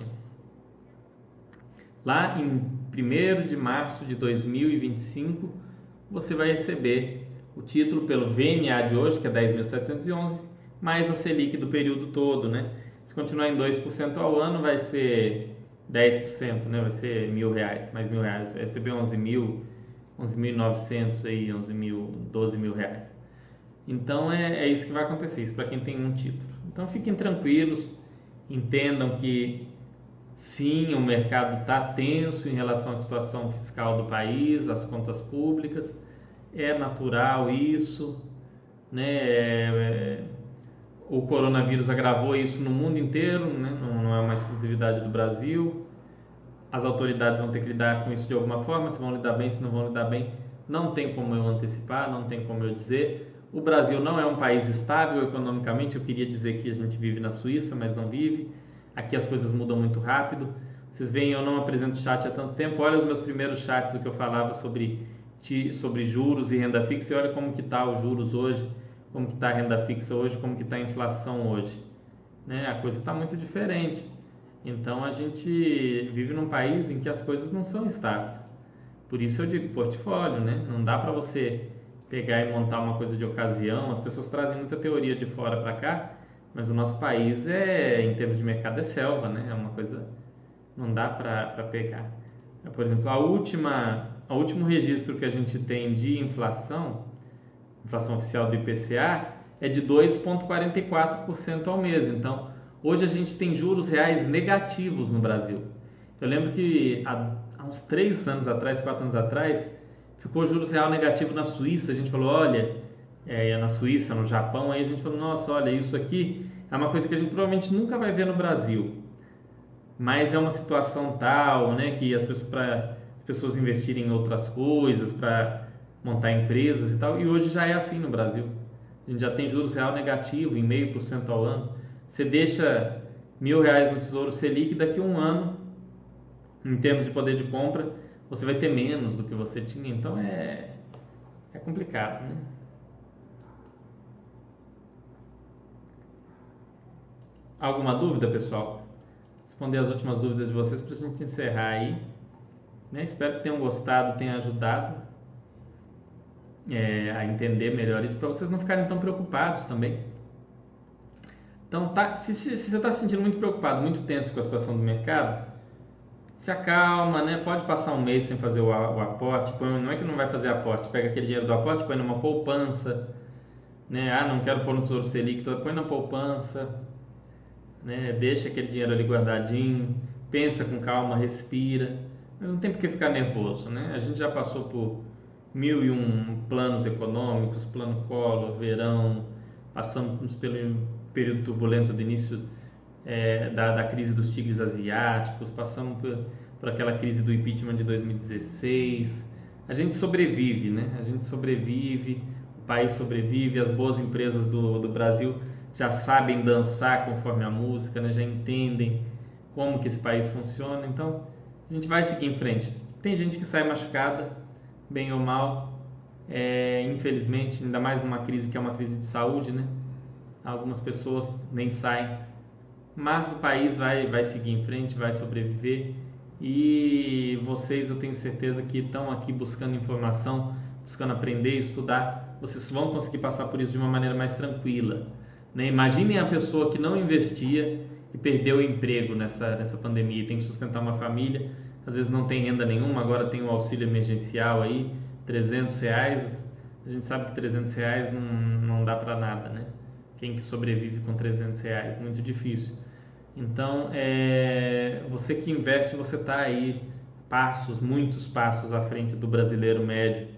lá em 1 de março de 2025, você vai receber o título pelo VNA de hoje, que é 10.711, mais a Selic do período todo, né? Se continuar em 2% ao ano, vai ser 10%, né? Vai ser mil reais, mais mil reais. Vai receber 11 mil, 11.900 aí, 11 mil, 12 mil reais. Então é, é isso que vai acontecer, isso para quem tem um título. Então fiquem tranquilos, entendam que sim, o mercado está tenso em relação à situação fiscal do país, às contas públicas, é natural isso, né? É, é o coronavírus agravou isso no mundo inteiro, né? não, não, é uma exclusividade do Brasil. As autoridades vão ter que lidar com isso de alguma forma, se vão lidar bem, se não vão lidar bem, não tem como eu antecipar, não tem como eu dizer. O Brasil não é um país estável economicamente, eu queria dizer que a gente vive na Suíça, mas não vive. Aqui as coisas mudam muito rápido. Vocês veem, eu não apresento chat há tanto tempo. Olha os meus primeiros chats, o que eu falava sobre, sobre juros e renda fixa, e olha como que está os juros hoje como que está a renda fixa hoje, como que está a inflação hoje. Né? A coisa está muito diferente. Então a gente vive num país em que as coisas não são estáveis. Por isso eu digo portfólio, né? Não dá para você pegar e montar uma coisa de ocasião. As pessoas trazem muita teoria de fora para cá, mas o nosso país é, em termos de mercado, é selva, né? É uma coisa não dá para pegar. Por exemplo, a última, o último registro que a gente tem de inflação inflação oficial do IPCA, é de 2,44% ao mês. Então, hoje a gente tem juros reais negativos no Brasil. Eu lembro que há, há uns três anos atrás, quatro anos atrás, ficou juros real negativo na Suíça. A gente falou, olha, é, na Suíça, no Japão, aí a gente falou, nossa, olha, isso aqui é uma coisa que a gente provavelmente nunca vai ver no Brasil. Mas é uma situação tal, né, que as pessoas, para as pessoas investirem em outras coisas, para montar empresas e tal, e hoje já é assim no Brasil. A gente já tem juros real negativo, em meio por cento ao ano. Você deixa mil reais no Tesouro Selic, daqui a um ano em termos de poder de compra, você vai ter menos do que você tinha, então é, é complicado, né? Alguma dúvida, pessoal? Responder as últimas dúvidas de vocês para a gente encerrar aí. Né? Espero que tenham gostado, tenha ajudado é, a entender melhor isso, para vocês não ficarem tão preocupados também. Então, tá, se, se, se você está se sentindo muito preocupado, muito tenso com a situação do mercado, se acalma, né? Pode passar um mês sem fazer o, o aporte, põe, não é que não vai fazer aporte, pega aquele dinheiro do aporte, põe numa poupança, né? Ah, não quero pôr no Tesouro Selic, então põe na poupança, né? Deixa aquele dinheiro ali guardadinho, pensa com calma, respira, mas não tem por que ficar nervoso, né? A gente já passou por mil e um planos econômicos, plano Collor, verão, passamos pelo período turbulento do início é, da, da, crise dos tigres asiáticos, passamos por, por, aquela crise do impeachment de 2016. A gente sobrevive, né? A gente sobrevive, o país sobrevive, as boas empresas do, do Brasil já sabem dançar conforme a música, né? já entendem como que esse país funciona. Então, a gente vai seguir em frente. Tem gente que sai machucada, bem ou mal, é, infelizmente, ainda mais numa crise que é uma crise de saúde, né? Algumas pessoas nem saem mas o país vai, vai seguir em frente, vai sobreviver e vocês eu tenho certeza que estão aqui buscando informação, buscando aprender, estudar, vocês vão conseguir passar por isso de uma maneira mais tranquila. Né? Imaginem a pessoa que não investia e perdeu o emprego nessa, nessa pandemia e tem que sustentar uma família, às vezes não tem renda nenhuma, agora tem o auxílio emergencial aí, 300 reais, a gente sabe que 300 reais não, não dá para nada, né? Quem que sobrevive com 300 reais? Muito difícil. Então, é, você que investe, você está aí passos, muitos passos à frente do brasileiro médio,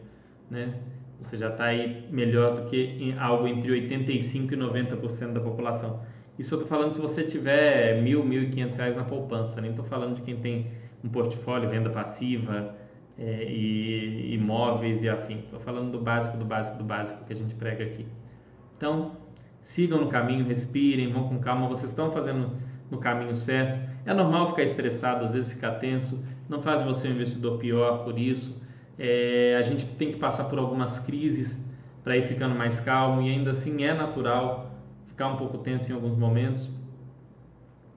né? Você já está aí melhor do que algo entre 85 e 90% da população. Isso eu estou falando se você tiver mil, mil e quinhentos reais na poupança. Nem estou falando de quem tem um portfólio, renda passiva é, e imóveis e afins. Estou falando do básico, do básico, do básico que a gente prega aqui. Então, sigam no caminho, respirem, vão com calma. Vocês estão fazendo no caminho certo. É normal ficar estressado, às vezes ficar tenso, não faz você um investidor pior por isso. É, a gente tem que passar por algumas crises para ir ficando mais calmo e ainda assim é natural ficar um pouco tenso em alguns momentos.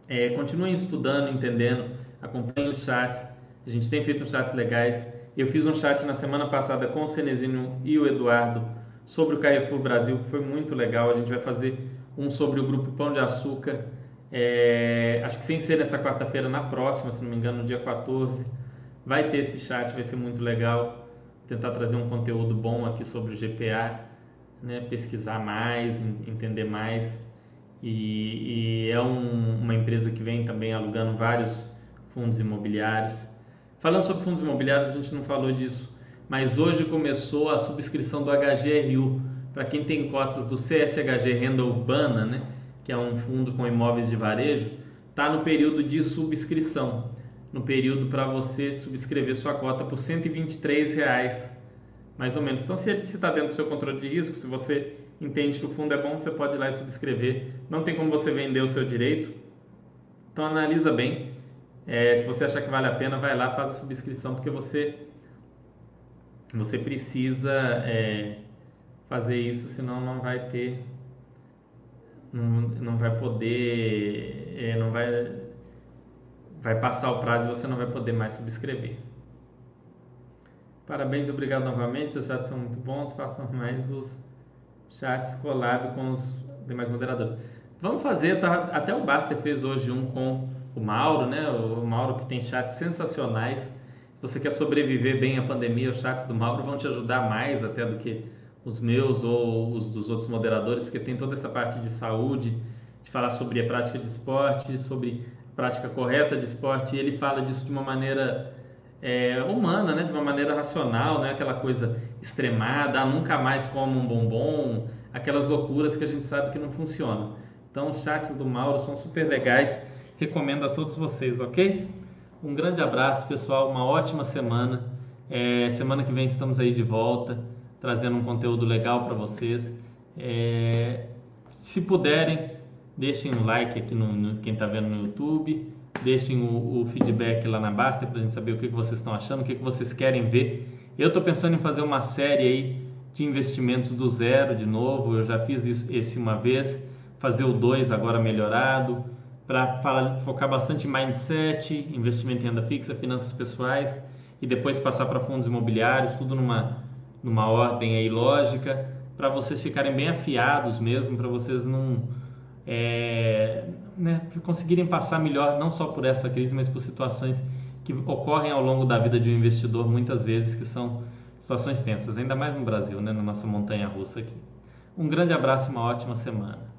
É, continuem estudando, entendendo, acompanhem os chats. A gente tem feito chats legais. Eu fiz um chat na semana passada com o Cenezino e o Eduardo sobre o Carrefour Brasil, que foi muito legal. A gente vai fazer um sobre o grupo Pão de Açúcar é, acho que sem ser nessa quarta-feira, na próxima, se não me engano, no dia 14, vai ter esse chat, vai ser muito legal. Tentar trazer um conteúdo bom aqui sobre o GPA, né? pesquisar mais, entender mais. E, e é um, uma empresa que vem também alugando vários fundos imobiliários. Falando sobre fundos imobiliários, a gente não falou disso, mas hoje começou a subscrição do HGRU. Para quem tem cotas do CSHG Renda Urbana, né? que é um fundo com imóveis de varejo, está no período de subscrição, no período para você subscrever sua cota por 123 reais, mais ou menos. Então, se está dentro do seu controle de risco, se você entende que o fundo é bom, você pode ir lá e subscrever. Não tem como você vender o seu direito. Então, analisa bem. É, se você achar que vale a pena, vai lá, faz a subscrição, porque você você precisa é, fazer isso, senão não vai ter não, não vai poder, é, não vai, vai passar o prazo e você não vai poder mais subscrever. Parabéns obrigado novamente, seus chats são muito bons, façam mais os chats collab com os demais moderadores. Vamos fazer, até o Baster fez hoje um com o Mauro, né? O Mauro que tem chats sensacionais. Se você quer sobreviver bem à pandemia, os chats do Mauro vão te ajudar mais até do que os meus ou os dos outros moderadores, porque tem toda essa parte de saúde, de falar sobre a prática de esporte, sobre a prática correta de esporte, e ele fala disso de uma maneira é, humana, né? de uma maneira racional, não é aquela coisa extremada, ah, nunca mais como um bombom, aquelas loucuras que a gente sabe que não funcionam. Então, os chats do Mauro são super legais, recomendo a todos vocês, ok? Um grande abraço, pessoal, uma ótima semana. É, semana que vem estamos aí de volta trazendo um conteúdo legal para vocês. É, se puderem, deixem um like aqui no, no quem está vendo no YouTube, deixem o, o feedback lá na Basta para a gente saber o que, que vocês estão achando, o que, que vocês querem ver. Eu estou pensando em fazer uma série aí de investimentos do zero de novo. Eu já fiz isso esse uma vez, fazer o 2 agora melhorado, para focar bastante em mindset, investimento em renda fixa, finanças pessoais e depois passar para fundos imobiliários, tudo numa, numa ordem aí lógica, para vocês ficarem bem afiados mesmo, para vocês não é, né, conseguirem passar melhor não só por essa crise, mas por situações que ocorrem ao longo da vida de um investidor muitas vezes que são situações tensas, ainda mais no Brasil, né, na nossa montanha russa aqui. Um grande abraço e uma ótima semana.